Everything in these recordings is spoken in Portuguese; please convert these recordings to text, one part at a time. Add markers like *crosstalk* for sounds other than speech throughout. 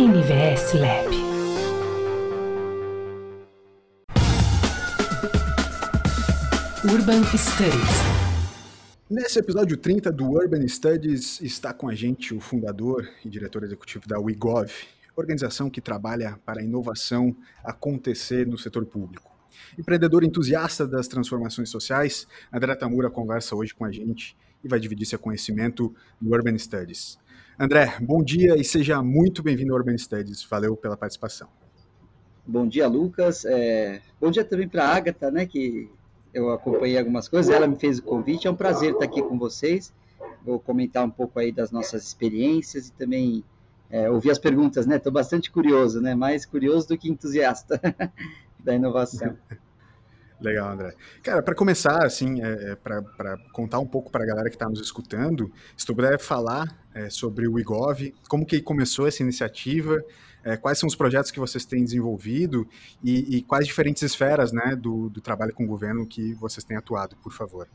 NVS Lab. Urban Studies. Nesse episódio 30 do Urban Studies está com a gente o fundador e diretor executivo da WeGov, organização que trabalha para a inovação acontecer no setor público. Empreendedor entusiasta das transformações sociais, André Tamura conversa hoje com a gente e vai dividir seu conhecimento no Urban Studies. André, bom dia e seja muito bem-vindo ao Urban Studies. Valeu pela participação. Bom dia, Lucas. É... Bom dia também para a Agatha, né, que eu acompanhei algumas coisas, ela me fez o convite. É um prazer estar aqui com vocês. Vou comentar um pouco aí das nossas experiências e também é, ouvir as perguntas, né? Estou bastante curioso, né? Mais curioso do que entusiasta *laughs* da inovação. Legal, André. Cara, para começar, assim, é, é para contar um pouco para a galera que está nos escutando, se tu puder falar é, sobre o IGOV, como que começou essa iniciativa, é, quais são os projetos que vocês têm desenvolvido e, e quais diferentes esferas né, do, do, trabalho com o governo que vocês têm atuado, por favor.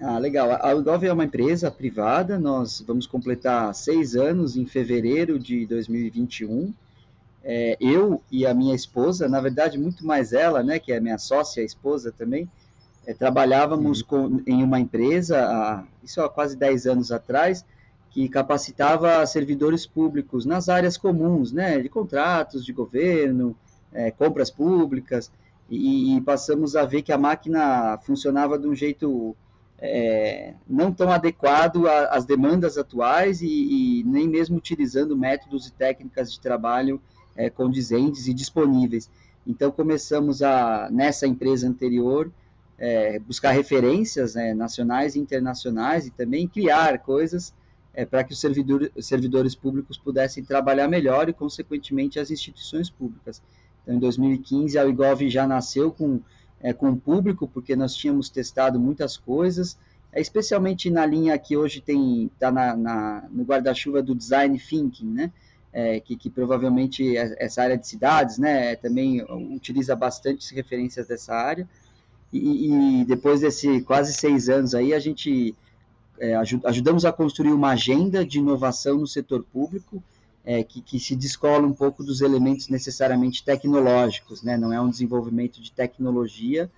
Ah, legal. A IGOV é uma empresa privada, nós vamos completar seis anos em fevereiro de 2021, é, eu e a minha esposa, na verdade, muito mais ela, né, que é minha sócia, esposa também, é, trabalhávamos uhum. com, em uma empresa, há, isso há quase 10 anos atrás, que capacitava servidores públicos nas áreas comuns, né, de contratos de governo, é, compras públicas, e, e, passamos a ver que a máquina funcionava de um jeito é, não tão adequado às demandas atuais e, e, nem mesmo utilizando métodos e técnicas de trabalho é, condizentes e disponíveis. Então começamos a nessa empresa anterior é, buscar referências né, nacionais e internacionais e também criar coisas é, para que os, servidor, servidores públicos pudessem trabalhar melhor e, consequentemente, as instituições públicas. Então, em 2015, a IGOV já nasceu com, é, com o público, porque nós tínhamos testado muitas coisas, é, especialmente na linha que hoje tem está na, na, no guarda-chuva do design thinking, né? É, que, que, provavelmente é, essa área de cidades, né, também utiliza bastante referências dessa área. E, e depois desse quase seis anos aí, a gente é, ajudamos a construir uma agenda de inovação no setor público é, que, que, se descola um pouco dos elementos necessariamente tecnológicos, né? Não é um desenvolvimento de tecnologia,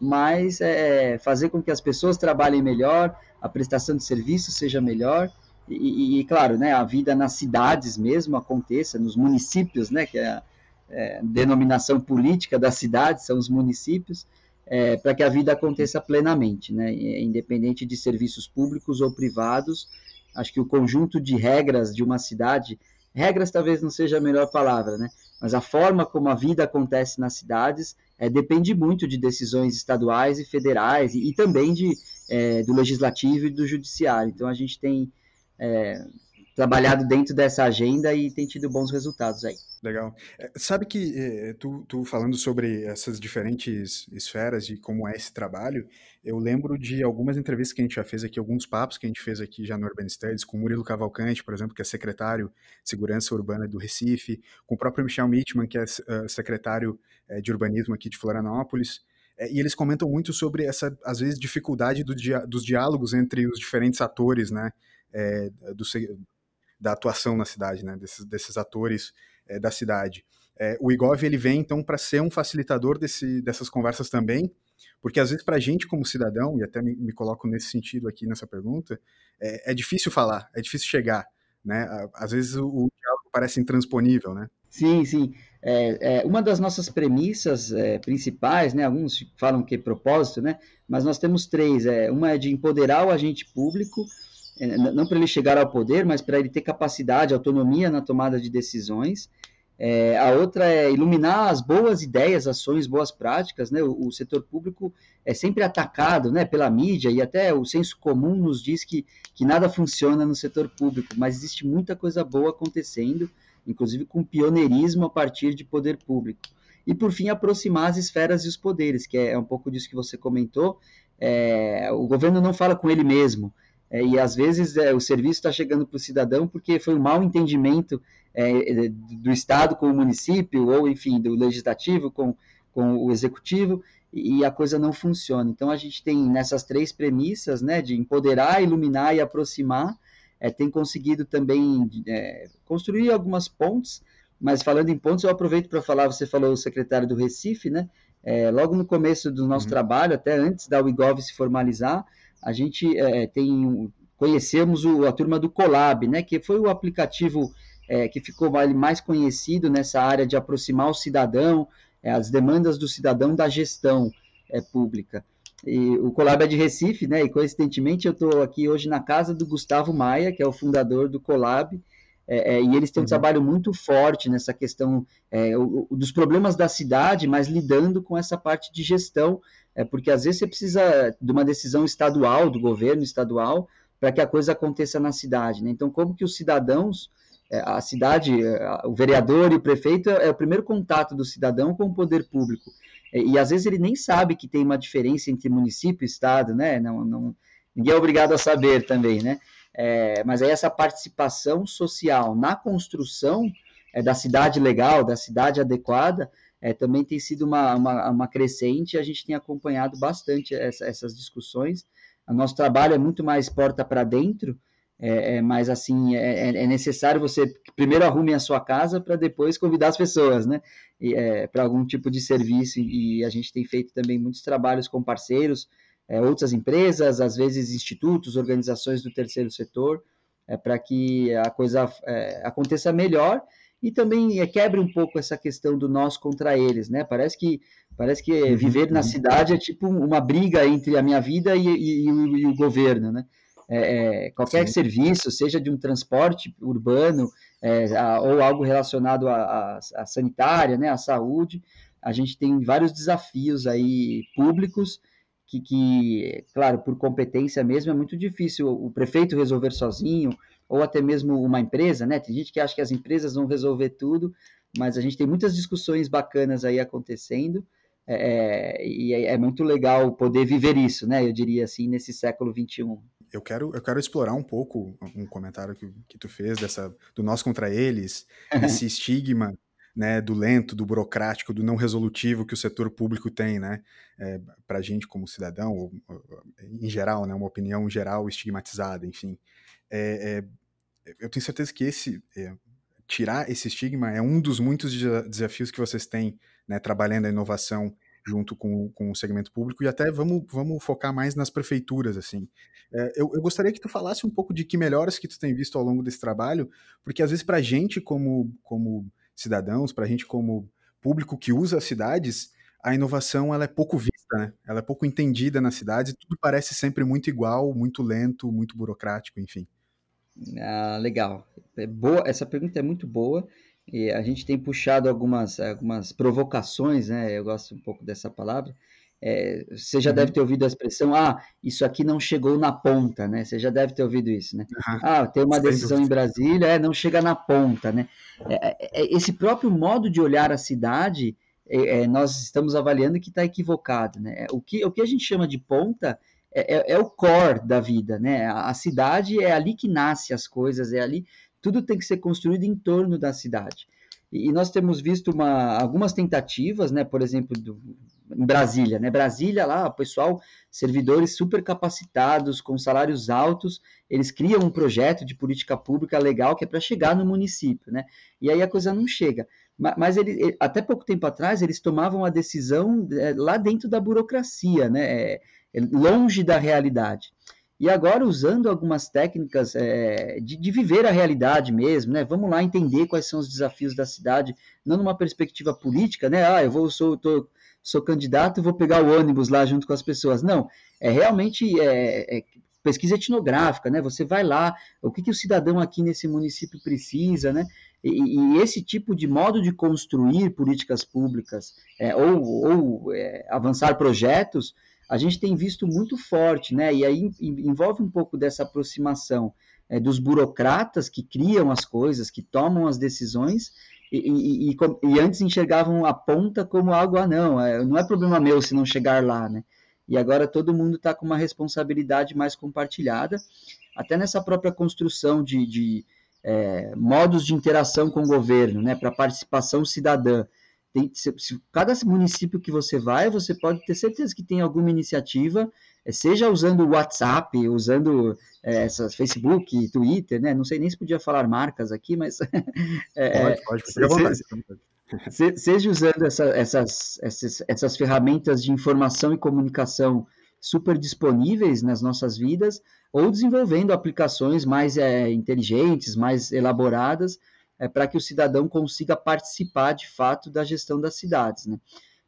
mas é fazer com que as pessoas trabalhem melhor, a prestação de serviço seja melhor e, e, claro, né, a vida nas cidades mesmo aconteça, nos municípios, né, que é a é, denominação política da cidade, são os municípios, é, para que a vida aconteça plenamente, né, independente de serviços públicos ou privados. Acho que o conjunto de regras de uma cidade, regras talvez não seja a melhor palavra, né, mas a forma como a vida acontece nas cidades é, depende muito de decisões estaduais e federais e, e também de, é, do legislativo e do judiciário. Então a gente tem é, trabalhado dentro dessa agenda e tem tido bons resultados aí. Legal. É, sabe que é, tu, tu, falando sobre essas diferentes esferas e como é esse trabalho, eu lembro de algumas entrevistas que a gente já fez aqui, alguns papos que a gente fez aqui já no Urban Studies, com Murilo Cavalcante, por exemplo, que é secretário de Segurança Urbana do Recife, com o próprio Michel Mitman, que é uh, secretário de Urbanismo aqui de Florianópolis, e eles comentam muito sobre essa, às vezes, dificuldade do dia, dos diálogos entre os diferentes atores, né? É, do, da atuação na cidade, né, desses, desses atores é, da cidade. É, o IGOV ele vem então para ser um facilitador desse, dessas conversas também, porque às vezes para a gente como cidadão, e até me, me, coloco nesse sentido aqui nessa pergunta, é, é difícil falar, é difícil chegar, né? Às vezes o, o diálogo parece intransponível, né? Sim, sim. É, é, uma das nossas premissas é, principais, né, alguns falam que é propósito, né, mas nós temos três. É, uma é de empoderar o agente público, não para ele chegar ao poder, mas para ele ter capacidade, autonomia na tomada de decisões. É, a outra é iluminar as boas ideias, ações, boas práticas. Né? O, o, setor público é sempre atacado né, pela mídia e até o senso comum nos diz que, que nada funciona no setor público, mas existe muita coisa boa acontecendo, inclusive com pioneirismo a partir de poder público. E, por fim, aproximar as esferas e os poderes, que é, é um pouco disso que você comentou. É, o governo não fala com ele mesmo, é, e às vezes é, o serviço está chegando para o cidadão porque foi um mau entendimento é, do Estado com o município, ou enfim, do legislativo com, com o executivo, e a coisa não funciona. Então a gente tem nessas três premissas, né, de empoderar, iluminar e aproximar, é, tem conseguido também é, construir algumas pontes mas falando em pontos, eu aproveito para falar, você falou o secretário do Recife, né? É, logo no começo do nosso uhum. trabalho, até antes da WeGov se formalizar, a gente é, tem conhecemos o, a turma do Colab, né? Que foi o aplicativo é, que ficou mais conhecido nessa área de aproximar o cidadão, é, as demandas do cidadão da gestão é, pública. E o Colab é de Recife, né? E coincidentemente eu estou aqui hoje na casa do Gustavo Maia, que é o fundador do Colab, é, é, e eles têm um uhum. trabalho muito forte nessa questão é, o, o, dos problemas da cidade, mas lidando com essa parte de gestão, é, porque às vezes você precisa de uma decisão estadual, do governo estadual, para que a coisa aconteça na cidade. Né? Então, como que os cidadãos, é, a cidade, é, o vereador e o prefeito é o primeiro contato do cidadão com o poder público. E, às vezes ele nem sabe que tem uma diferença entre município e estado, né? Não, não, ninguém é obrigado a saber também, né? É, mas aí essa participação social na construção é, da cidade legal, da cidade adequada, é, também tem sido uma, uma, uma, crescente, a gente tem acompanhado bastante essa, essas discussões. O nosso trabalho é muito mais porta para dentro, é, é, mas assim, é, é, é, necessário você primeiro arrume a sua casa para depois convidar as pessoas, né? É, para algum tipo de serviço, e a gente tem feito também muitos trabalhos com parceiros, é, outras empresas, às vezes institutos, organizações do terceiro setor, para que a coisa aconteça melhor e também é, quebre um pouco essa questão do nós contra eles, né? Parece que parece que uhum, viver na uhum. cidade é tipo uma briga entre a minha vida e, e, e, o, e o, governo, né? É, é qualquer Sim. serviço, seja de um transporte urbano é, a, ou algo relacionado à sanitária, né, à saúde, a gente tem vários desafios aí públicos que, que, claro, por competência mesmo, é muito difícil o prefeito resolver sozinho, ou até mesmo uma empresa, né? Tem gente que acha que as empresas vão resolver tudo, mas a gente tem muitas discussões bacanas aí acontecendo, é, é e é, é, muito legal poder viver isso, né? Eu diria assim, nesse século XXI. Eu quero, eu quero explorar um pouco um comentário que, que tu fez dessa do nós contra eles, *laughs* esse estigma né, do lento, do burocrático, do não resolutivo que o setor público tem, né, é, para a gente como cidadão, ou, ou, em geral, né, uma opinião geral estigmatizada, enfim. É, é, eu tenho certeza que esse é, tirar esse estigma é um dos muitos desafios que vocês têm, né, trabalhando a inovação junto com, com o segmento público e até vamos, vamos focar mais nas prefeituras, assim. É, eu, eu, gostaria que tu falasse um pouco de que melhoras que tu tem visto ao longo desse trabalho, porque às vezes para a gente como, como cidadãos, para a gente como público que usa as cidades, a inovação ela é pouco vista, né? Ela é pouco entendida nas cidades, tudo parece sempre muito igual, muito lento, muito burocrático, enfim. Ah, legal. É boa, essa pergunta é muito boa. E a gente tem puxado algumas, algumas provocações, né? Eu gosto um pouco dessa palavra, é, você já uhum. deve ter ouvido a expressão, ah, isso aqui não chegou na ponta, né? Você já deve ter ouvido isso, né? Uhum. Ah, tem uma decisão em Brasília, é, não chega na ponta, né? É, é, é esse próprio modo de olhar a cidade, é, nós estamos avaliando que está equivocado, né? O que, o que a gente chama de ponta é, o core da vida, né? A, cidade é ali que nasce as coisas, é ali, tudo tem que ser construído em torno da cidade. E nós temos visto uma, algumas tentativas, né, por exemplo, do, em Brasília, né? Brasília lá, pessoal, servidores super capacitados, com salários altos, eles criam um projeto de política pública legal que é para chegar no município, né? E aí a coisa não chega. Mas ele, até pouco tempo atrás eles tomavam a decisão é, lá dentro da burocracia, né? Longe da realidade. E agora, usando algumas técnicas é, de, de, viver a realidade mesmo, né? Vamos lá entender quais são os desafios da cidade, não numa perspectiva política, né? Ah, eu vou, sou, tô, sou candidato, vou pegar o ônibus lá junto com as pessoas. Não, é realmente é, é pesquisa etnográfica, né? Você vai lá, o que, que o cidadão aqui nesse município precisa, né? E, e esse tipo de modo de construir políticas públicas é, ou, ou é, avançar projetos, a gente tem visto muito forte, né? E aí envolve um pouco dessa aproximação é, dos burocratas que criam as coisas, que tomam as decisões e, e, e, antes enxergavam a ponta como algo, ah, não, é, não é problema meu se não chegar lá, né? E agora todo mundo está com uma responsabilidade mais compartilhada, até nessa própria construção de, de é, modos de interação com o governo, né, para participação cidadã. Tem, se, se, cada município que você vai, você pode ter certeza que tem alguma iniciativa, é, seja usando o WhatsApp, usando é, essas Facebook, Twitter, né? Não sei nem se podia falar marcas aqui, mas é, *laughs* pode, pode. Se, seja usando essa, essas, essas, essas ferramentas de informação e comunicação super disponíveis nas nossas vidas, ou desenvolvendo aplicações mais é, inteligentes, mais elaboradas, é, para que o cidadão consiga participar de fato da gestão das cidades. Né?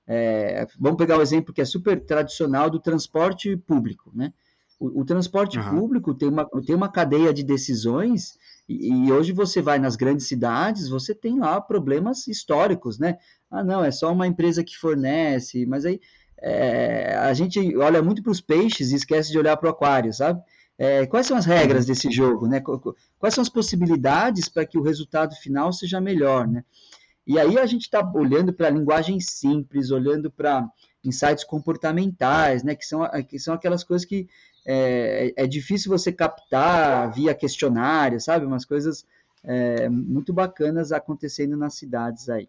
É, vamos pegar o exemplo que é super tradicional do transporte público. Né? O, o transporte uhum. público tem uma, tem uma cadeia de decisões e, e, hoje você vai nas grandes cidades, você tem lá problemas históricos, né? Ah, não, é só uma empresa que fornece, mas aí é, a gente olha muito para os peixes e esquece de olhar para o aquário, sabe? É, quais são as regras desse jogo, né? Quais são as possibilidades para que o resultado final seja melhor, né? E aí a gente está olhando para a linguagem simples, olhando para insights comportamentais, né? Que são, que são aquelas coisas que é, é difícil você captar via questionário, sabe? Umas coisas é, muito bacanas acontecendo nas cidades aí.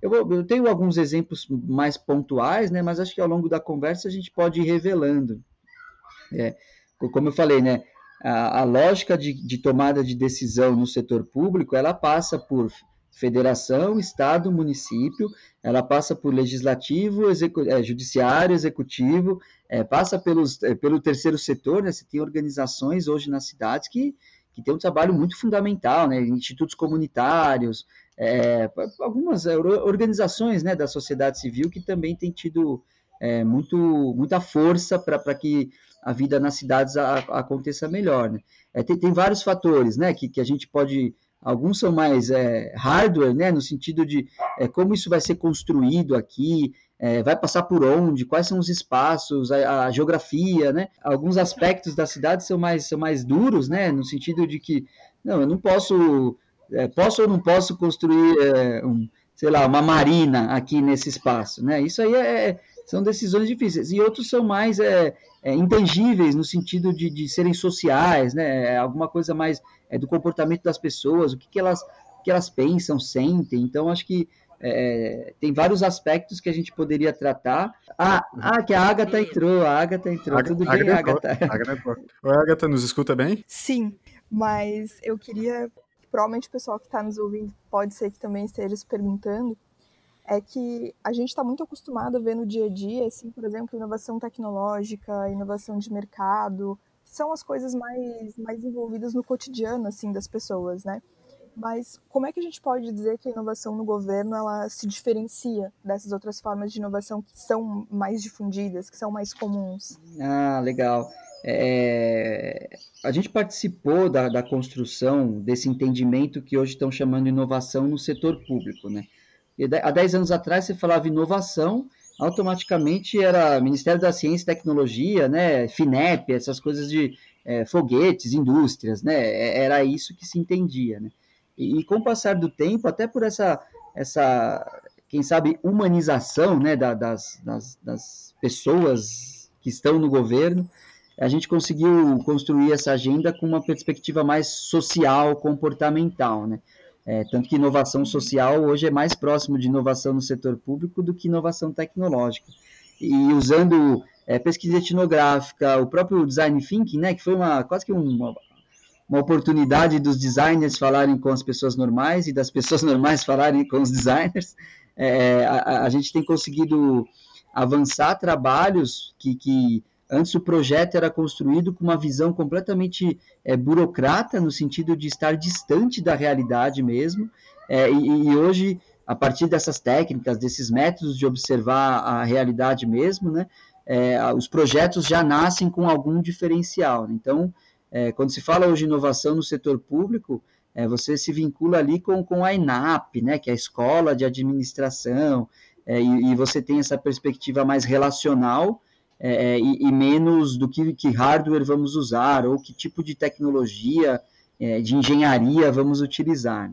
Eu, eu, tenho alguns exemplos mais pontuais, né? Mas acho que ao longo da conversa a gente pode ir revelando. É, como eu falei, né, a, a lógica de, de, tomada de decisão no setor público, ela passa por federação, estado, município, ela passa por legislativo, execu é, judiciário, executivo, é, passa pelos, é, pelo terceiro setor, né, você tem organizações hoje nas cidades que, que tem um trabalho muito fundamental, né, institutos comunitários, é, algumas é, organizações né, da sociedade civil que também têm tido é, muito, muita força para que a vida nas cidades a, a aconteça melhor. Né? É, tem, tem, vários fatores né, que, que a gente pode. Alguns são mais é, hardware, né, no sentido de é, como isso vai ser construído aqui, é, vai passar por onde, quais são os espaços, a, a, geografia, né? Alguns aspectos da cidade são mais, são mais duros, né? No sentido de que, não, eu não posso, é, posso ou não posso construir, é, um, sei lá, uma marina aqui nesse espaço, né? Isso aí é, são decisões difíceis. E outros são mais é, é, intangíveis, no sentido de, de serem sociais, né? É alguma coisa mais é, do comportamento das pessoas, o que, que, elas, que elas pensam, sentem. Então, acho que é, tem vários aspectos que a gente poderia tratar. Ah, ah que a Agatha entrou, a Agatha entrou. Agatha, Tudo bem, Agatha? Agatha, *laughs* Oi, Agatha, nos escuta bem? Sim, mas eu queria. Provavelmente o pessoal que está nos ouvindo pode ser que também esteja se perguntando é que a gente está muito acostumado a ver no dia a dia, assim, por exemplo, inovação tecnológica, inovação de mercado, são as coisas mais, mais envolvidas no cotidiano, assim, das pessoas, né? Mas como é que a gente pode dizer que a inovação no governo ela se diferencia dessas outras formas de inovação que são mais difundidas, que são mais comuns? Ah, legal. É, a gente participou da, da construção desse entendimento que hoje estão chamando inovação no setor público, né? Há 10 anos atrás você falava inovação, automaticamente era Ministério da Ciência e Tecnologia, né, FINEP, essas coisas de é, foguetes, indústrias, né, é, era isso que se entendia, né. E, e, com o passar do tempo, até por essa, essa quem sabe, humanização, né, da, das, das, das pessoas que estão no governo, a gente conseguiu construir essa agenda com uma perspectiva mais social, comportamental, né. É, tanto que inovação social hoje é mais próximo de inovação no setor público do que inovação tecnológica. E usando é, pesquisa etnográfica, o próprio design thinking, né, que foi uma, quase que uma, uma oportunidade dos designers falarem com as pessoas normais e das pessoas *laughs* normais falarem com os designers, é, a, a, gente tem conseguido avançar trabalhos que, que Antes o projeto era construído com uma visão completamente é, burocrata, no sentido de estar distante da realidade mesmo, é, e, e, hoje, a partir dessas técnicas, desses métodos de observar a realidade mesmo, né, é, os projetos já nascem com algum diferencial. Então, é, quando se fala hoje inovação no setor público, você se vincula ali com, com a ENAP, né, que é a Escola de Administração, e, e você tem essa perspectiva mais relacional, é, e, e, menos do que, que hardware vamos usar ou que tipo de tecnologia é, de engenharia vamos utilizar.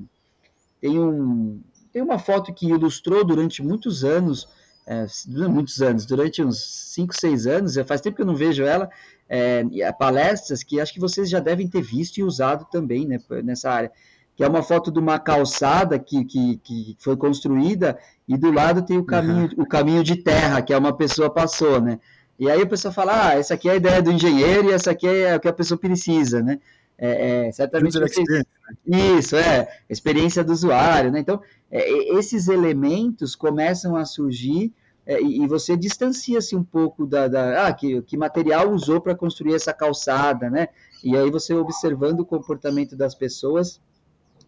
Tem, um, tem uma foto que ilustrou durante muitos anos, é, muitos anos, durante uns 5, 6 anos, faz tempo que eu não vejo ela, é, palestras que acho que vocês já devem ter visto e usado também né, nessa área. que é uma foto de uma calçada que, que, que foi construída e do lado tem o caminho, uhum. o caminho de terra que é uma pessoa passou, né? E aí a pessoa fala, ah, essa aqui é a ideia do engenheiro e essa aqui é o que a pessoa precisa, né? É, é, certamente vocês... Né? Isso, é, experiência do usuário, né? Então, é, esses elementos começam a surgir é, e você distancia-se um pouco da, da ah, que, que material usou para construir essa calçada, né? E aí você observando o comportamento das pessoas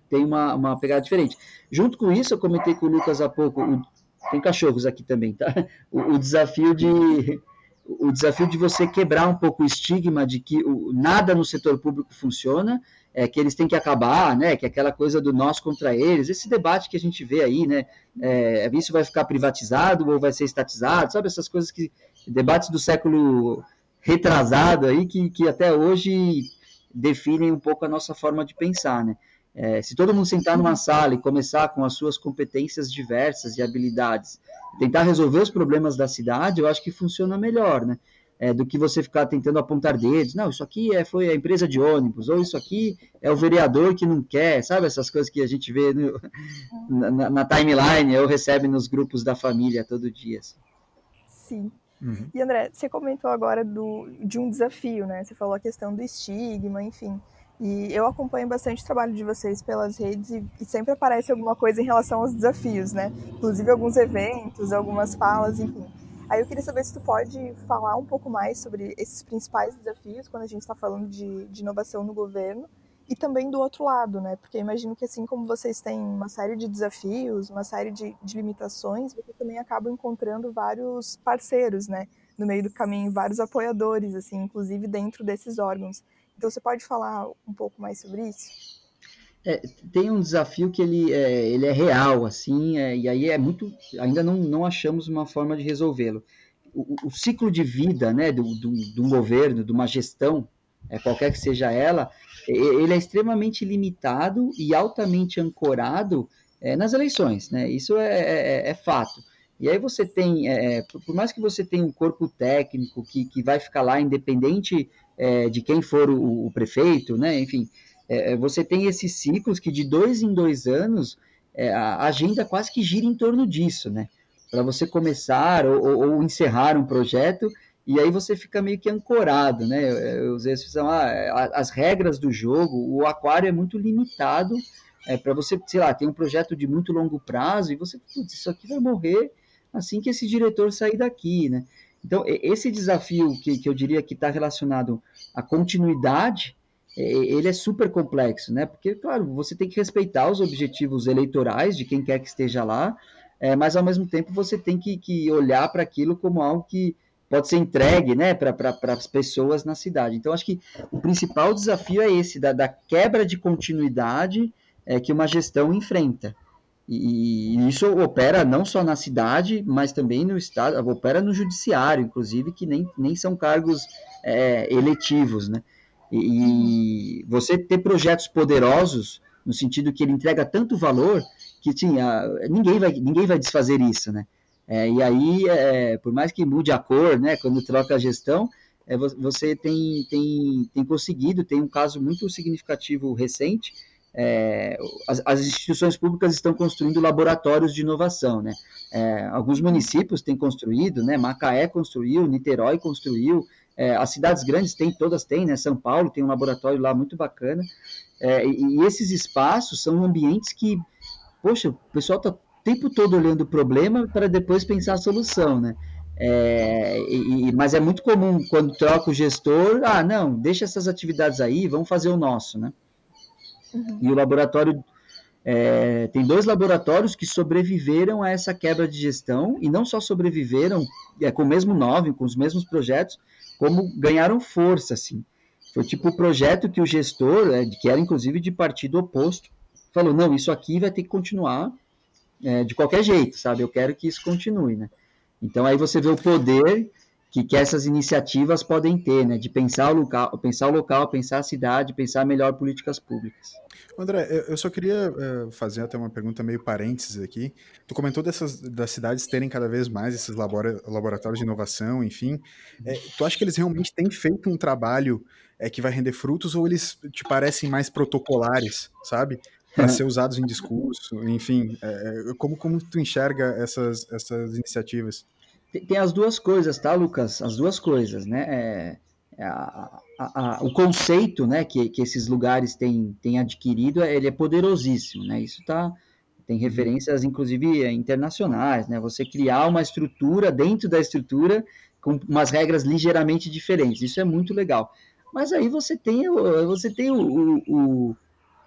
tem uma, uma pegada diferente. Junto com isso, eu comentei com o Lucas há pouco, o, tem cachorros aqui também, tá? *laughs* O, o, desafio de o desafio de você quebrar um pouco o estigma de que o, nada no setor público funciona, é, que eles têm que acabar, né? Que é aquela coisa do nós contra eles, esse debate que a gente vê aí, né? É, isso vai ficar privatizado ou vai ser estatizado, sabe? Essas coisas que debates do século retrasado aí que, que até hoje definem um pouco a nossa forma de pensar, né? É, se todo mundo sentar numa sala e começar com as suas competências diversas e habilidades, tentar resolver os problemas da cidade, eu acho que funciona melhor, né? É, do que você ficar tentando apontar dedos. Não, isso aqui é, foi a empresa de ônibus, ou isso aqui é o vereador que não quer, sabe? Essas coisas que a gente vê no, na, na, timeline ou recebe nos grupos da família todo dia. Assim. Sim. Uhum. E André, você comentou agora do, de um desafio, né? Você falou a questão do estigma, enfim. E eu acompanho bastante o trabalho de vocês pelas redes e, e, sempre aparece alguma coisa em relação aos desafios, né? Inclusive alguns eventos, algumas falas, enfim. Aí eu queria saber se tu pode falar um pouco mais sobre esses principais desafios quando a gente está falando de, de, inovação no governo e também do outro lado, né? Porque imagino que assim como vocês têm uma série de desafios, uma série de, de limitações, você também acaba encontrando vários parceiros, né? No meio do caminho, vários apoiadores, assim, inclusive dentro desses órgãos. Então, você pode falar um pouco mais sobre isso? É, tem um desafio que ele é, ele é real, assim, é, e aí é muito. Ainda não, não achamos uma forma de resolvê-lo. O, o, ciclo de vida né, do, do, do governo, de uma gestão, é, qualquer que seja ela, ele é extremamente limitado e altamente ancorado é, nas eleições, né? Isso é, é, é fato. E aí você tem, é, por mais que você tenha um corpo técnico que, que vai ficar lá independente é, de quem for o, o prefeito, né? Enfim, é, é, você tem esses ciclos que de dois em dois anos é, a agenda quase que gira em torno disso, né? Para você começar ou, ou, encerrar um projeto e aí você fica meio que ancorado, né? Os são ah, as regras do jogo, o aquário é muito limitado é, para você, sei lá, tem um projeto de muito longo prazo e você, putz, isso aqui vai morrer assim que esse diretor sair daqui, né? Então, esse desafio que, que eu diria que está relacionado à continuidade, ele é super complexo, né? Porque, claro, você tem que respeitar os objetivos eleitorais de quem quer que esteja lá, é, mas ao mesmo tempo você tem que, que olhar para aquilo como algo que pode ser entregue né, para pra, as pessoas na cidade. Então, acho que o principal desafio é esse, da, da quebra de continuidade é, que uma gestão enfrenta. E, isso opera não só na cidade, mas também no estado, opera no judiciário, inclusive, que nem, nem são cargos é, eletivos, né? E, você ter projetos poderosos, no sentido que ele entrega tanto valor, que sim, a, ninguém, vai, ninguém vai desfazer isso, né? É, e aí, é, por mais que mude a cor, né, quando troca a gestão, é, você tem, tem, tem conseguido, tem um caso muito significativo recente, é, as, as, instituições públicas estão construindo laboratórios de inovação, né? É, alguns municípios têm construído, né? Macaé construiu, Niterói construiu, é, as cidades grandes têm, todas têm, né? São Paulo tem um laboratório lá muito bacana, é, e, esses espaços são ambientes que, poxa, o pessoal está o tempo todo olhando o problema para depois pensar a solução, né? É, e, mas é muito comum quando troca o gestor, ah, não, deixa essas atividades aí, vamos fazer o nosso, né? Uhum. E o laboratório é, tem dois laboratórios que sobreviveram a essa quebra de gestão e não só sobreviveram é, com o mesmo nome, com os mesmos projetos, como ganharam força, assim. Foi tipo o projeto que o gestor, é, que era inclusive de partido oposto, falou, não, isso aqui vai ter que continuar é, de qualquer jeito, sabe? Eu quero que isso continue, né? Então aí você vê o poder que, que essas iniciativas podem ter, né? De pensar o local, pensar o local, pensar a cidade, pensar melhor políticas públicas. André, eu só queria uh, fazer até uma pergunta meio parênteses aqui. Tu comentou dessas das cidades terem cada vez mais esses labora, laboratórios de inovação, enfim. É, tu acha que eles realmente têm feito um trabalho é, que vai render frutos ou eles te parecem mais protocolares, sabe? para ser usados em discurso, enfim, é, como, como tu enxerga essas, essas iniciativas? Tem, as duas coisas, tá, Lucas? As duas coisas, né? É, é a, a, a, o conceito, né, que, que esses lugares têm, têm adquirido, ele é poderosíssimo, né? Isso tá tem uhum. referências, inclusive, internacionais, né? Você criar uma estrutura dentro da estrutura com umas regras ligeiramente diferentes. Isso é muito legal. Mas aí você tem, você tem o, o, o,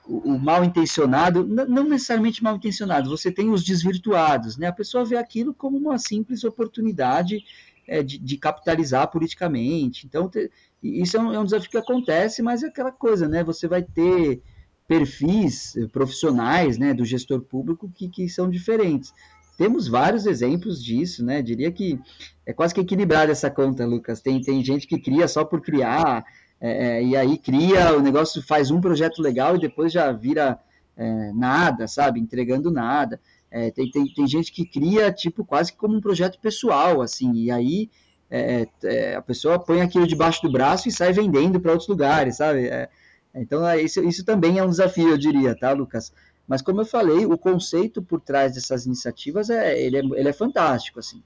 o mal intencionado, não necessariamente mal intencionado, você tem os desvirtuados, né? A pessoa vê aquilo como uma simples oportunidade é, de, de, capitalizar politicamente. Então, te, isso é um, é um, desafio que acontece, mas é aquela coisa, né? Você vai ter perfis profissionais, né, do gestor público que, que são diferentes. Temos vários exemplos disso, né? Diria que é quase que equilibrada essa conta, Lucas. Tem, tem gente que cria só por criar, é, é, e aí cria, o negócio faz um projeto legal e depois já vira é, nada, sabe? Entregando nada. É, tem, tem, tem gente que cria, tipo, quase como um projeto pessoal, assim, e aí é, é, a pessoa põe aquilo debaixo do braço e sai vendendo para outros lugares, sabe? então, isso, isso também é um desafio, eu diria, tá, Lucas? Mas como eu falei, o conceito por trás dessas iniciativas é ele é, ele é fantástico, assim.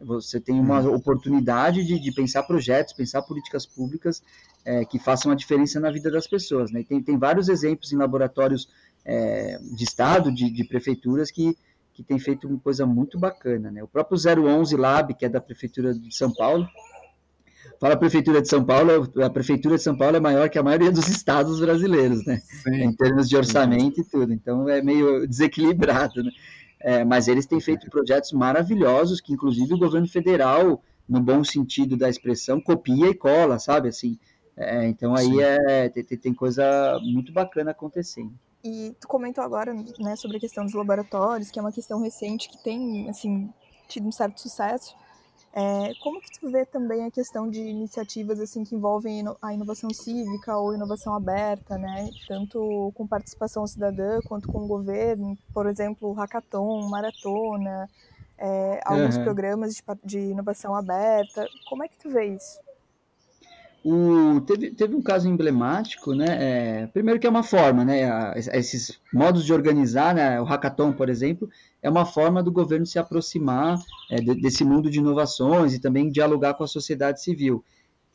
Você tem uma uhum. oportunidade de, de pensar projetos, pensar políticas públicas é, que façam a diferença na vida das pessoas. Né? Tem, tem vários exemplos em laboratórios é, de estado, de, de prefeituras que, que tem feito uma coisa muito bacana. Né? O próprio 011 Lab, que é da Prefeitura de São Paulo, fala a Prefeitura de São Paulo, a Prefeitura de São Paulo é maior que a maioria dos estados brasileiros, né? Sim. Em termos de orçamento e tudo. Então é meio desequilibrado, né? É, mas eles têm feito projetos maravilhosos que, inclusive, o governo federal, no bom sentido da expressão, copia e cola, sabe? Assim, é, então aí é, tem, tem, coisa muito bacana acontecendo. E tu comentou agora né, sobre a questão dos laboratórios, que é uma questão recente que tem assim tido um certo sucesso. É, como que tu vê também a questão de iniciativas assim que envolvem a inovação cívica ou inovação aberta, né? Tanto com participação cidadã quanto com o governo, por exemplo, hackathon, maratona, é, alguns uhum. programas de, de, inovação aberta. Como é que tu vê isso? O, teve, teve um caso emblemático, né? É, primeiro que é uma forma, né? A, esses modos de organizar, né? O hackathon, por exemplo, é uma forma do governo se aproximar é, de, desse mundo de inovações e também dialogar com a sociedade civil.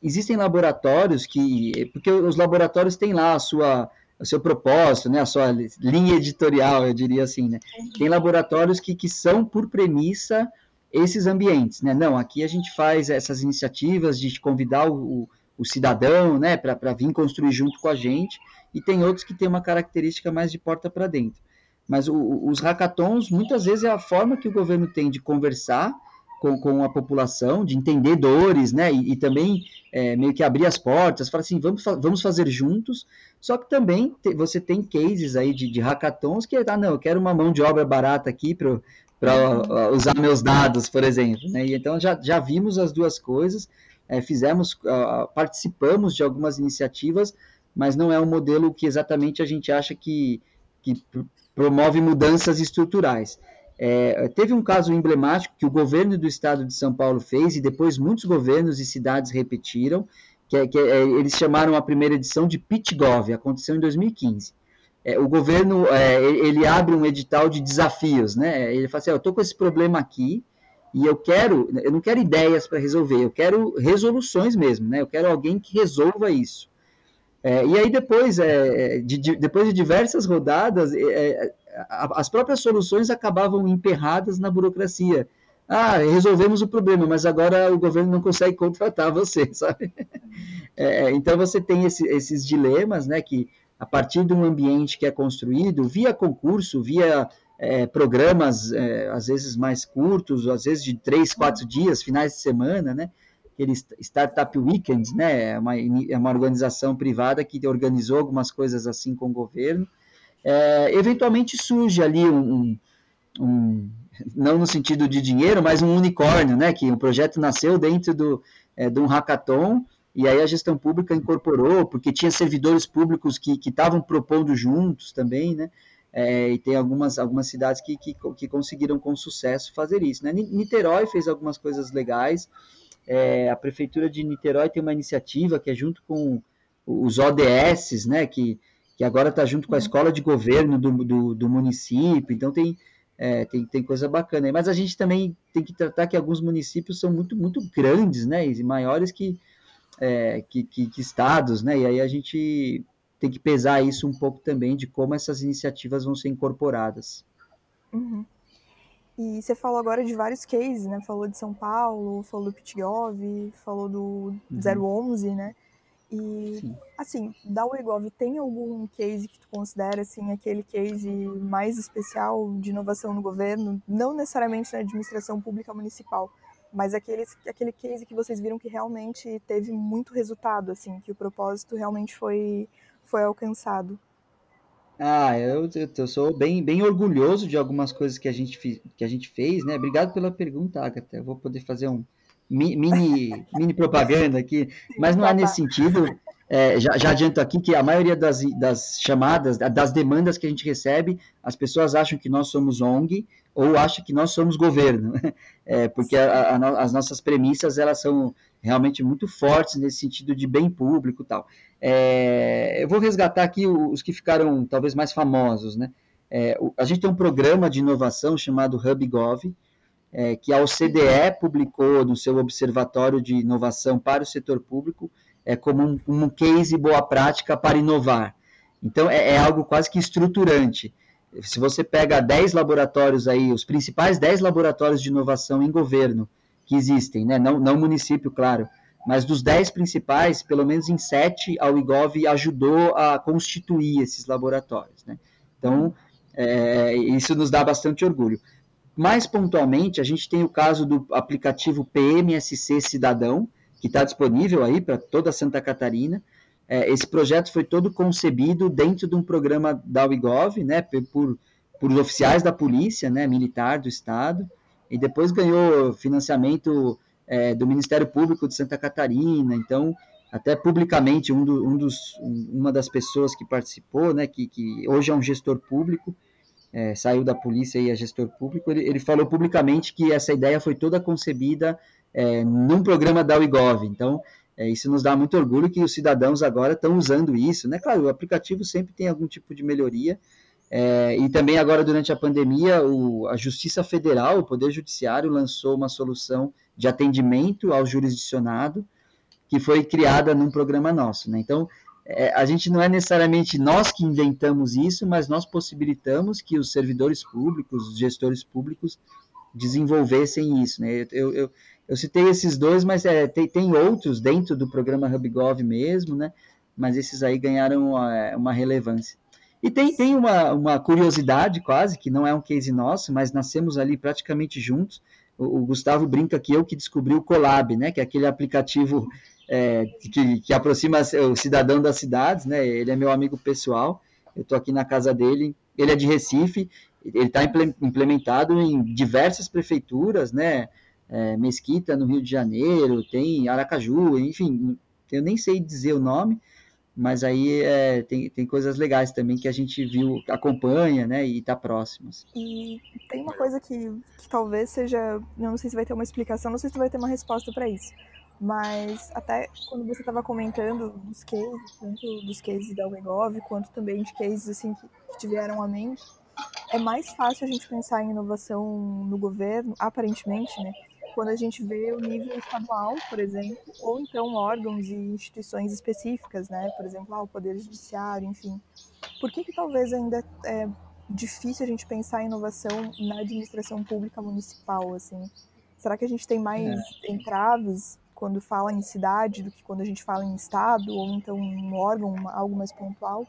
Existem laboratórios que, porque os laboratórios têm lá a sua, o seu propósito, né? A sua linha editorial, eu diria assim, né? Tem laboratórios que, que são por premissa esses ambientes, né? Não, aqui a gente faz essas iniciativas de convidar o, o cidadão, né, para vir construir junto com a gente, e tem outros que têm uma característica mais de porta para dentro. Mas o, os hackathons, muitas vezes, é a forma que o governo tem de conversar com, com a população, de entender dores, né, e, e também é, meio que abrir as portas, falar assim, vamos, vamos fazer juntos, só que também te, você tem cases aí de, de hackathons que, ah, não, eu quero uma mão de obra barata aqui para para usar meus dados, por exemplo. Né? E então já, já vimos as duas coisas, é, fizemos, uh, participamos de algumas iniciativas, mas não é um modelo que exatamente a gente acha que, que promove mudanças estruturais. É, teve um caso emblemático que o governo do estado de São Paulo fez e depois muitos governos e cidades repetiram, que, é, que é, eles chamaram a primeira edição de PitGov, aconteceu em 2015. É, o governo é, ele abre um edital de desafios, né? Ele fala assim: eu estou com esse problema aqui, e eu quero, eu não quero ideias para resolver, eu quero resoluções mesmo, né? Eu quero alguém que resolva isso. É, e aí depois, é, de, de, depois de diversas rodadas, é, é as próprias soluções acabavam emperradas na burocracia. Ah, resolvemos o problema, mas agora o governo não consegue contratar você, *laughs* sabe? É, então você tem esse, esses dilemas, né? Que a partir de um ambiente que é construído via concurso, via é, programas, é, às vezes mais curtos, às vezes de três, quatro dias, finais de semana, né? Aqueles Startup Weekends, né? É uma, é uma organização privada que organizou algumas coisas assim com o governo. É, eventualmente surge ali um, um, um, não no sentido de dinheiro, mas um unicórnio, né? Que o projeto nasceu dentro do, é, de um hackathon e aí a gestão pública incorporou, porque tinha servidores públicos que estavam propondo juntos também, né? É, e tem algumas, algumas cidades que, que, que, conseguiram com sucesso fazer isso. Né? Niterói fez algumas coisas legais. É, a prefeitura de Niterói tem uma iniciativa que é junto com os ODS, né, que, que agora está junto com a escola de governo do, do, do município, então tem, é, tem, tem coisa bacana. Mas a gente também tem que tratar que alguns municípios são muito, muito grandes, né? E maiores que, é, que, que, que, estados, né? E aí a gente tem que pesar isso um pouco também de como essas iniciativas vão ser incorporadas. Uhum. E você falou agora de vários cases, né? Falou de São Paulo, falou do Pitgov, falou do uhum. 011, né? E, Sim. assim, da UEGOV, tem algum case que tu considera, assim, aquele case mais especial de inovação no governo? Não necessariamente na administração pública municipal, mas aquele, aquele case que vocês viram que realmente teve muito resultado, assim, que o propósito realmente foi, foi alcançado. Ah, eu, eu sou bem, bem orgulhoso de algumas coisas que a, gente, que a gente fez, né? Obrigado pela pergunta, Agatha. Eu vou poder fazer um mini, *laughs* mini propaganda aqui, mas não é nesse sentido. É, já, já, adianto aqui que a maioria das, das, chamadas, das demandas que a gente recebe, as pessoas acham que nós somos ONG ou acham que nós somos governo, *laughs* é, porque a, a, as nossas premissas elas são realmente muito fortes nesse sentido de bem público e tal. É, eu vou resgatar aqui os que ficaram talvez mais famosos, né? É, a gente tem um programa de inovação chamado HubGov, é, que a OCDE publicou no seu Observatório de Inovação para o Setor Público é, como um, um case boa prática para inovar. Então, é, é, algo quase que estruturante. Se você pega 10 laboratórios aí, os principais 10 laboratórios de inovação em governo que existem, né? não, não município, claro, mas dos 10 principais, pelo menos em 7, a UIGOV ajudou a constituir esses laboratórios. Né? Então, é, isso nos dá bastante orgulho. Mais pontualmente, a gente tem o caso do aplicativo PMSC Cidadão, que está disponível aí para toda Santa Catarina. É, esse projeto foi todo concebido dentro de um programa da UIGOV, né, por, por oficiais da polícia, né, militar do estado, e depois ganhou financiamento é, do Ministério Público de Santa Catarina, então até publicamente um, do, um dos, uma das pessoas que participou, né, que, que hoje é um gestor público, é, saiu da polícia e é gestor público, ele, ele, falou publicamente que essa ideia foi toda concebida é, num programa da UIGOV, então é, isso nos dá muito orgulho que os cidadãos agora estão usando isso, né, claro, o aplicativo sempre tem algum tipo de melhoria, é, e também agora durante a pandemia, o, a Justiça Federal, o Poder Judiciário lançou uma solução de atendimento ao jurisdicionado, que foi criada num programa nosso. Né? Então, é, a gente não é necessariamente nós que inventamos isso, mas nós possibilitamos que os servidores públicos, os gestores públicos, desenvolvessem isso. Né? Eu, eu, eu citei esses dois, mas é, tem, tem, outros dentro do programa HubGov mesmo, né? mas esses aí ganharam uma, é, uma relevância. E tem, tem uma, uma curiosidade quase, que não é um case nosso, mas nascemos ali praticamente juntos, o, Gustavo brinca que eu que descobri o Colab, né, que é aquele aplicativo é, que, que aproxima o cidadão das cidades, né, ele é meu amigo pessoal, eu estou aqui na casa dele, ele é de Recife, ele está implementado em diversas prefeituras, né, é, Mesquita no Rio de Janeiro, tem Aracaju, enfim, eu nem sei dizer o nome, mas aí é, tem, tem coisas legais também que a gente viu, acompanha, né, e está próximo. E tem uma coisa que, que talvez seja, não sei se vai ter uma explicação, não sei se vai ter uma resposta para isso, mas até quando você estava comentando dos cases, tanto dos cases da Wegov, quanto também de cases assim que, tiveram à mente, é mais fácil a gente pensar em inovação no governo, aparentemente, né, quando a gente vê o nível estadual, por exemplo, ou então órgãos e instituições específicas, né? Por exemplo, ah, o Poder Judiciário, enfim. Por que, que talvez ainda é difícil a gente pensar em inovação na administração pública municipal, assim? Será que a gente tem mais é. entraves quando fala em cidade do que quando a gente fala em estado ou então um órgão, algo mais pontual?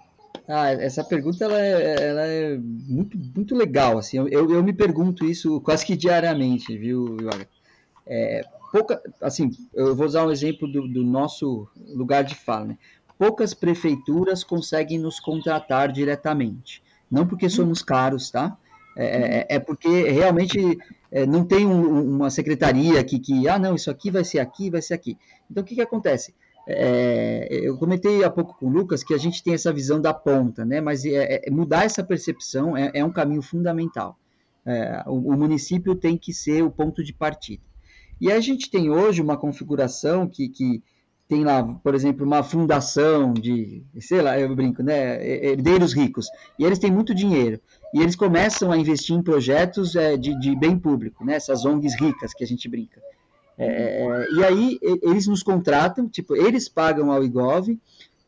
Ah, essa pergunta ela é, ela é muito, muito legal. Assim, eu, eu me pergunto isso quase que diariamente, viu, Yoga? É, pouca, assim, eu vou usar um exemplo do, do nosso lugar de fala. Né? Poucas prefeituras conseguem nos contratar diretamente. Não porque uhum. somos caros, tá? É, é, é porque realmente é, não tem um, uma secretaria que, que, ah, não, isso aqui vai ser aqui, vai ser aqui. Então, o que, que acontece? É, eu comentei há pouco com o Lucas que a gente tem essa visão da ponta, né? Mas é, é mudar essa percepção é, é um caminho fundamental. O, o, município tem que ser o ponto de partida. E a gente tem hoje uma configuração que, que, tem lá, por exemplo, uma fundação de, sei lá, eu brinco, né, herdeiros ricos, e eles têm muito dinheiro, e eles começam a investir em projetos é, de, de, bem público, né, essas ONGs ricas que a gente brinca. É, é e aí eles nos contratam, tipo, eles pagam ao IGOV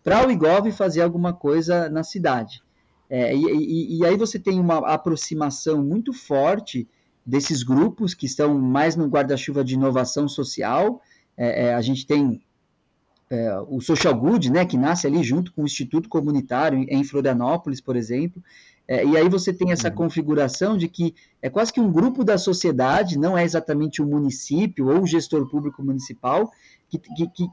para o IGOV fazer alguma coisa na cidade. É, e, e, e aí você tem uma aproximação muito forte desses grupos que estão mais no guarda-chuva de inovação social. É, é, a gente tem é, o Social Good, né, que nasce ali junto com o Instituto Comunitário em Florianópolis, por exemplo. É, e aí você tem essa uhum. configuração de que é quase que um grupo da sociedade, não é exatamente o município ou o gestor público municipal que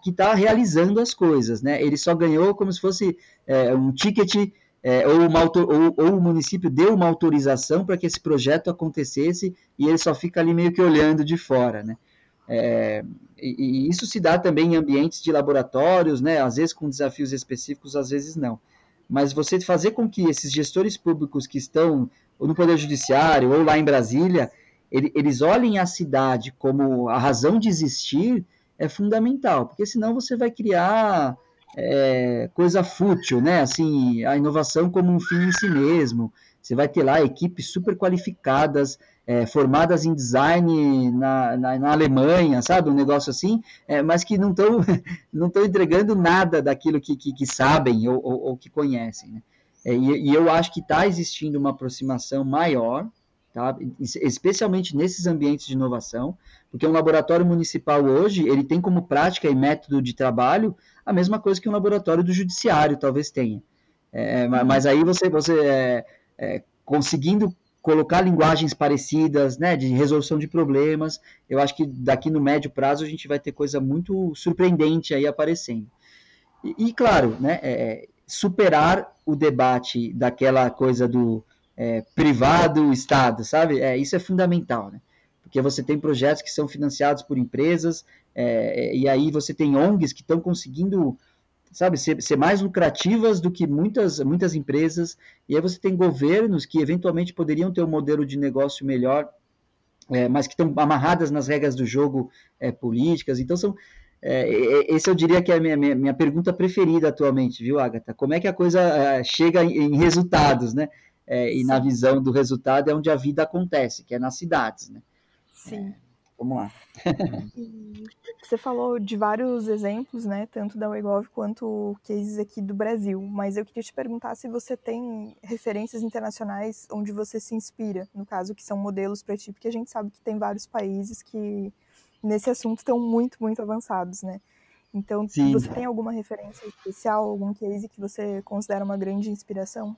está tá realizando as coisas, né? Ele só ganhou como se fosse é, um ticket é, ou, uma, ou, ou, o município deu uma autorização para que esse projeto acontecesse e ele só fica ali meio que olhando de fora, né? É, e, e, isso se dá também em ambientes de laboratórios, né? Às vezes com desafios específicos, às vezes não. Mas você fazer com que esses gestores públicos que estão no Poder Judiciário ou lá em Brasília, ele, eles olhem a cidade como a razão de existir é fundamental, porque senão você vai criar é, coisa fútil, né? Assim, a inovação como um fim em si mesmo. Você vai ter lá equipes super qualificadas é, formadas em design na, na, na, Alemanha, sabe? Um negócio assim, é, mas que não estão *laughs* não entregando nada daquilo que, que, que sabem ou, ou, ou, que conhecem. Né? É, e, e, eu acho que está existindo uma aproximação maior, tá? especialmente nesses ambientes de inovação, porque um laboratório municipal hoje, ele tem como prática e método de trabalho a mesma coisa que um laboratório do judiciário talvez tenha. É, mas aí você, você é, é, conseguindo colocar linguagens parecidas, né, de resolução de problemas. Eu acho que daqui no médio prazo a gente vai ter coisa muito surpreendente aí aparecendo. E, e claro, né, é, superar o debate daquela coisa do é, privado, Estado, sabe? É, isso é fundamental, né? Porque você tem projetos que são financiados por empresas, é, e aí você tem ONGs que estão conseguindo sabe, ser, ser, mais lucrativas do que muitas, muitas empresas, e aí você tem governos que eventualmente poderiam ter um modelo de negócio melhor, é, mas que estão amarradas nas regras do jogo é, políticas, então são, é, esse eu diria que é a minha, minha, minha, pergunta preferida atualmente, viu, Agatha? Como é que a coisa é, chega em, em resultados, né? É, e na visão do resultado é onde a vida acontece, que é nas cidades, né? Sim. Vamos lá. Você falou de vários exemplos, né, tanto da Wegov quanto cases aqui do Brasil, mas eu queria te perguntar se você tem referências internacionais onde você se inspira, no caso que são modelos para ti, porque a gente sabe que tem vários países que nesse assunto estão muito, muito avançados, né? Então, Sim. você tem alguma referência especial, algum case que você considera uma grande inspiração?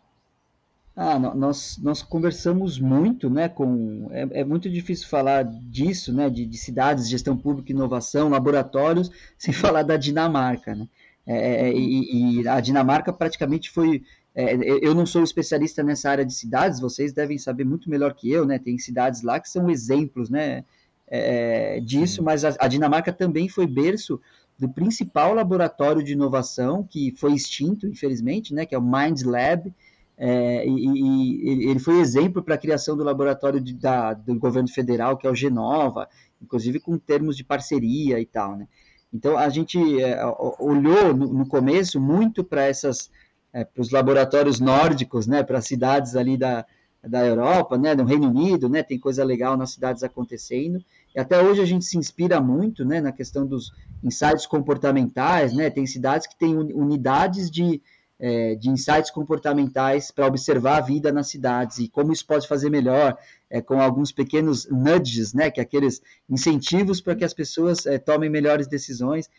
Ah, nós, nós conversamos muito, né, com, é, é muito difícil falar disso, né, de, de, cidades, gestão pública, inovação, laboratórios, *laughs* sem falar da Dinamarca, né, é, é e, e, a Dinamarca praticamente foi, é, eu não sou especialista nessa área de cidades, vocês devem saber muito melhor que eu, né, tem cidades lá que são exemplos, né, é, disso, mas a, a Dinamarca também foi berço do principal laboratório de inovação que foi extinto, infelizmente, né, que é o Mind Lab, é, e, e, ele foi exemplo para a criação do laboratório de, da, do governo federal, que é o Genova, inclusive com termos de parceria e tal, né? Então a gente é, olhou no, no, começo muito para essas é, para os laboratórios nórdicos, né? Para as cidades ali da, da Europa, né? No Reino Unido, né? Tem coisa legal nas cidades acontecendo. E até hoje a gente se inspira muito, né? Na questão dos insights comportamentais, né? Tem cidades que têm unidades de é, de insights comportamentais para observar a vida nas cidades e como isso pode fazer melhor, é, com alguns pequenos nudges, né, que é aqueles incentivos para que as pessoas é, tomem melhores decisões.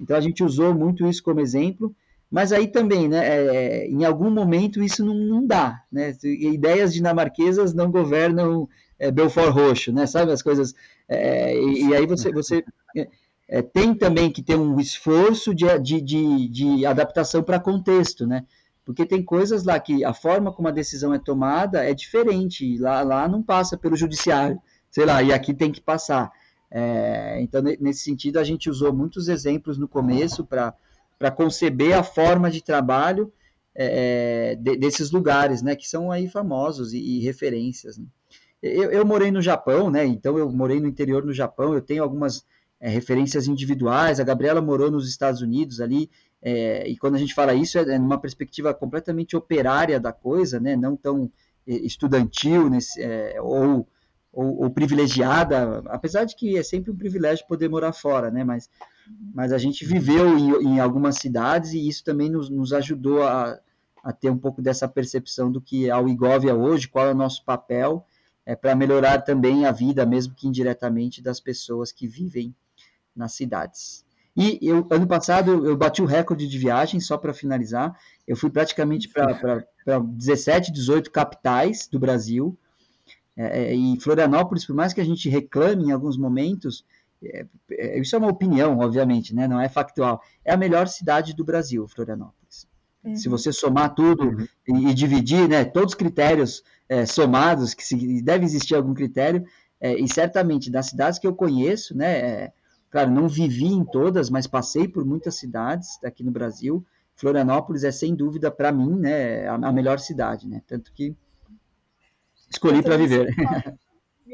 Então a gente usou muito isso como exemplo, mas aí também, né, é, em algum momento isso não, não dá, né, ideias dinamarquesas não governam é, Belfort Roxo, né, sabe as coisas, é, e, e, aí você, você é, tem também que ter um esforço de, de, de, de adaptação para contexto, né? Porque tem coisas lá que a forma como a decisão é tomada é diferente, lá, lá não passa pelo judiciário, sei lá, e aqui tem que passar. É, então, nesse sentido, a gente usou muitos exemplos no começo para conceber a forma de trabalho é, de, desses lugares, né, que são aí famosos e, e referências. Né? Eu, eu morei no Japão, né, então eu morei no interior do Japão, eu tenho algumas é, referências individuais. A Gabriela morou nos Estados Unidos ali, é, e quando a gente fala isso, é, é numa perspectiva completamente operária da coisa, né? não tão é, estudantil nesse, é, ou, ou, ou, privilegiada, apesar de que é sempre um privilégio poder morar fora, né? mas, mas a gente viveu em, em algumas cidades e isso também nos, nos ajudou a, a ter um pouco dessa percepção do que é o Igovia hoje, qual é o nosso papel, é, para melhorar também a vida, mesmo que indiretamente, das pessoas que vivem nas cidades. E eu, ano passado eu bati o recorde de viagem, só para finalizar. Eu fui praticamente para 17, 18 capitais do Brasil. É, é, e Florianópolis, por mais que a gente reclame em alguns momentos, é, é, isso é uma opinião, obviamente, né? não é factual. É a melhor cidade do Brasil, Florianópolis. Uhum. Se você somar tudo uhum. e, e, dividir, né, todos os critérios é, somados, que se, deve existir algum critério, e certamente das cidades que eu conheço, né, claro, não vivi em todas, mas passei por muitas cidades aqui no Brasil. Florianópolis é sem dúvida para mim, né, a, a, melhor cidade, né, tanto que escolhi para viver.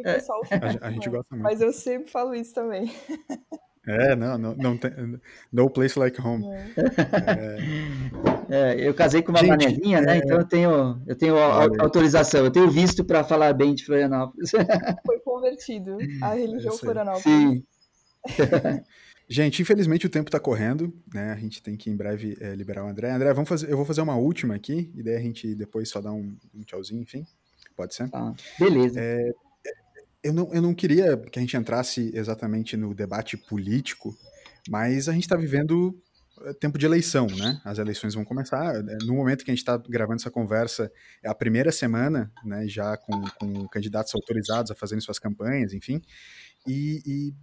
É. *laughs* a, a gente gosta muito. Mas eu sempre falo isso também. *laughs* É, não, não, não tem. No place like home. É. É, eu casei com uma Gente, manezinha, né? É. Então eu tenho, eu tenho autorização, eu tenho visto para falar bem de Florianópolis. Foi convertido à *laughs* religião Florianópolis. Sim. *laughs* Gente, infelizmente o tempo está correndo, né? A gente tem que em breve é, liberar o André. André, vamos fazer, eu vou fazer uma última aqui, e daí a gente depois só dá um, um tchauzinho, enfim. Pode ser? Ah, beleza. É, eu não, eu não queria que a gente entrasse exatamente no debate político, mas a gente está vivendo eh, tempo de eleição, né? As eleições vão começar. Eh, no momento que a gente está gravando essa conversa, é a primeira semana, né? Já com, com candidatos autorizados a fazerem suas campanhas, enfim. E, e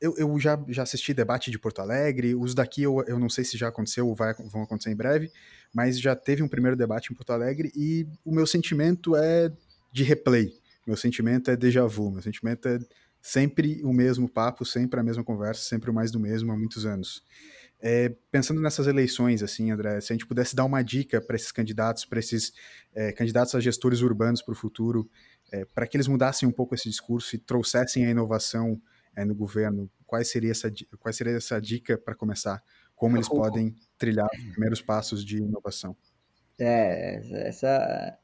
eu, eu, já, já assisti debate de Porto Alegre, os daqui eu, eu não sei se já aconteceu ou vai, vão acontecer em breve, mas já teve um primeiro debate em Porto Alegre e o meu sentimento é de replay. Meu sentimento é déjà vu, meu sentimento é sempre o mesmo papo, sempre a mesma conversa, sempre o mais do mesmo há muitos anos. É, pensando nessas eleições, assim, André, se a gente pudesse dar uma dica para esses candidatos, para esses é, candidatos a gestores urbanos para o futuro, é, para que eles mudassem um pouco esse discurso e trouxessem a inovação é, no governo, qual seria essa, qual seria essa dica para começar? Como eles podem trilhar os primeiros passos de inovação? É, essa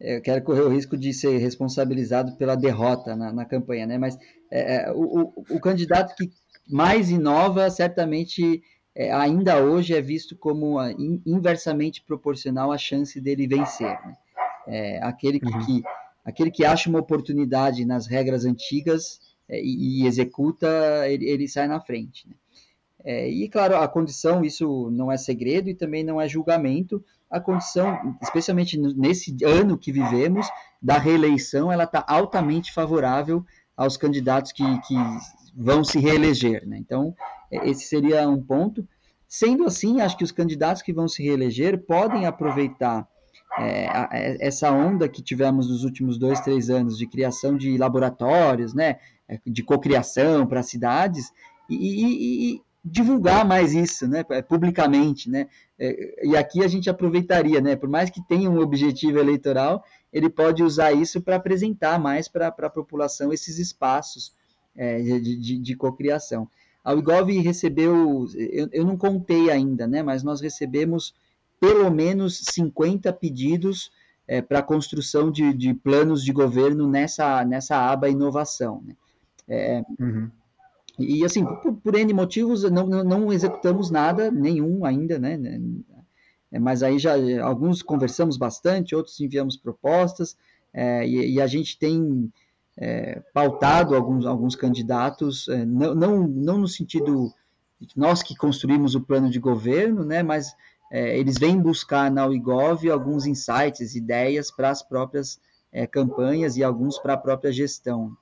eu quero correr o risco de ser responsabilizado pela derrota na, na campanha, né? Mas é, é o, o, o, candidato que mais inova, certamente, é, ainda hoje é visto como a, in, inversamente proporcional à chance dele vencer. Né? É, aquele, que, uhum. que, aquele que acha uma oportunidade nas regras antigas e, e, executa, ele, ele, sai na frente. Né? É, e, claro, a condição, isso não é segredo e também não é julgamento, a condição, especialmente nesse ano que vivemos, da reeleição, ela está altamente favorável aos candidatos que, que vão se reeleger. Né? Então, é, esse seria um ponto. Sendo assim, acho que os candidatos que vão se reeleger podem aproveitar é, a, é, essa onda que tivemos nos últimos dois, três anos de criação de laboratórios, né, é, de cocriação para cidades, e, e, e, divulgar mais isso, né, publicamente, né, é, e aqui a gente aproveitaria, né, por mais que tenha um objetivo eleitoral, ele pode usar isso para apresentar mais para a população esses espaços é, de, de, de cocriação. A UIGOV recebeu, eu, eu não contei ainda, né, mas nós recebemos pelo menos 50 pedidos é, para construção de, de, planos de governo nessa, nessa aba inovação. Né? É, uhum. E assim, por, por N motivos, não, não executamos nada, nenhum ainda, né? É, mas aí já alguns conversamos bastante, outros enviamos propostas, é, e, e, a gente tem é, pautado alguns, alguns candidatos, é, não, não, não no sentido nós que construímos o plano de governo, né? Mas é, eles vêm buscar na UIGOV alguns insights, ideias para as próprias é, campanhas e alguns para a própria gestão.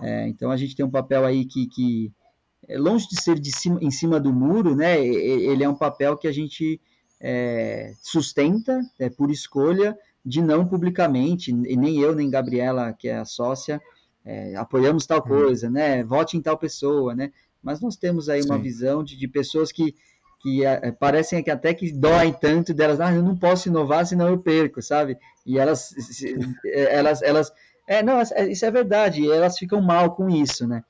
É, então a gente tem um papel aí que, que é, longe de ser de cima, em cima do muro, né, ele é um papel que a gente é, sustenta é, por escolha de não publicamente, e nem eu nem Gabriela, que é a sócia, é, apoiamos tal uhum. coisa, né, vote em tal pessoa, né, mas nós temos aí Sim. uma visão de, de pessoas que, que é, parecem que até que doem tanto delas, ah, eu não posso inovar senão eu perco, sabe? E elas, elas, elas, é, não, isso é verdade, elas ficam mal com isso, né?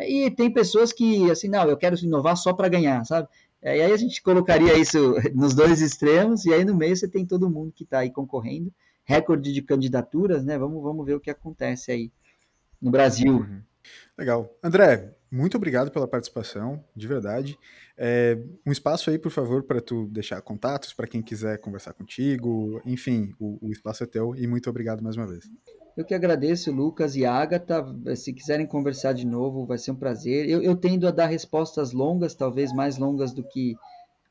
E tem pessoas que, assim, não, eu quero inovar só para ganhar, sabe? E aí a gente colocaria isso *laughs* nos dois extremos, e aí no meio você tem todo mundo que está aí concorrendo, recorde de candidaturas, né? Vamos, vamos ver o que acontece aí no Brasil. Uhum. Legal. André, muito obrigado pela participação, de verdade. É, um espaço aí, por favor, para tu deixar contatos para quem quiser conversar contigo. Enfim, o, o, espaço é teu e muito obrigado mais uma vez. Eu que agradeço, Lucas e Agatha. Se quiserem conversar de novo, vai ser um prazer. Eu, eu tendo a dar respostas longas, talvez mais longas do que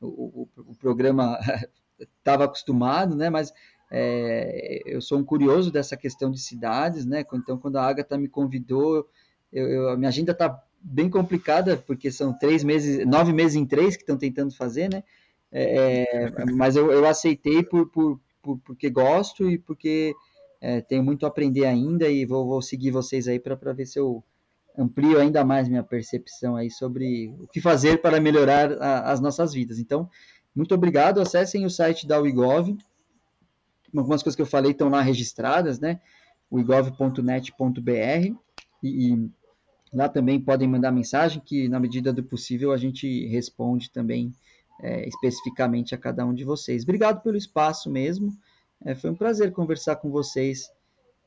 o, o, o programa *laughs* estava acostumado, né? Mas é, eu sou um curioso dessa questão de cidades, né? Então, quando a Agatha me convidou, eu, eu, a minha agenda está bem complicada, porque são três meses, nove meses em três que estão tentando fazer, né? É, mas eu, eu aceitei por, por, por, porque gosto e porque é, tenho muito a aprender ainda e vou, vou seguir vocês aí para ver se eu amplio ainda mais minha percepção aí sobre o que fazer para melhorar a, as nossas vidas. Então, muito obrigado. Acessem o site da Wigov. Algumas coisas que eu falei estão lá registradas, né? wigov.net.br e, e Lá também podem mandar mensagem que, na medida do possível, a gente responde também é, especificamente a cada um de vocês. Obrigado pelo espaço mesmo. É, foi um prazer conversar com vocês.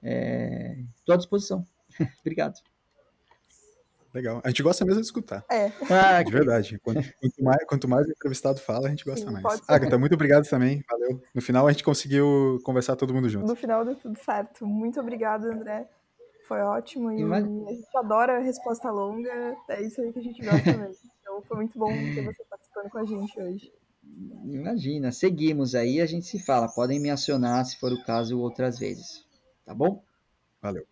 Estou é, à disposição. *laughs* Obrigado. Legal. A gente gosta mesmo de escutar. É. Ah, de verdade. Quanto, quanto, mais, quanto mais o entrevistado fala, a gente gosta Sim, mais. Agatha, muito obrigado também. Valeu. No final a gente conseguiu conversar todo mundo junto. No final deu tudo certo. Muito obrigado, André. Foi ótimo e a gente adora a resposta longa, é isso aí que a gente gosta mesmo. Então foi muito bom ter você participando com a gente hoje. Imagina, seguimos aí, a gente se fala. Podem me acionar se for o caso outras vezes. Tá bom? Valeu.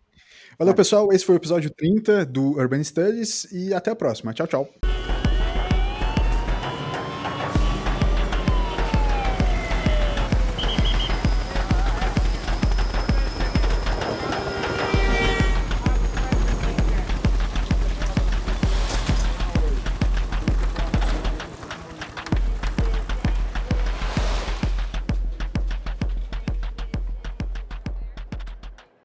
Valeu, pessoal. Esse foi o episódio 30 do Urban Studies e até a próxima. Tchau, tchau.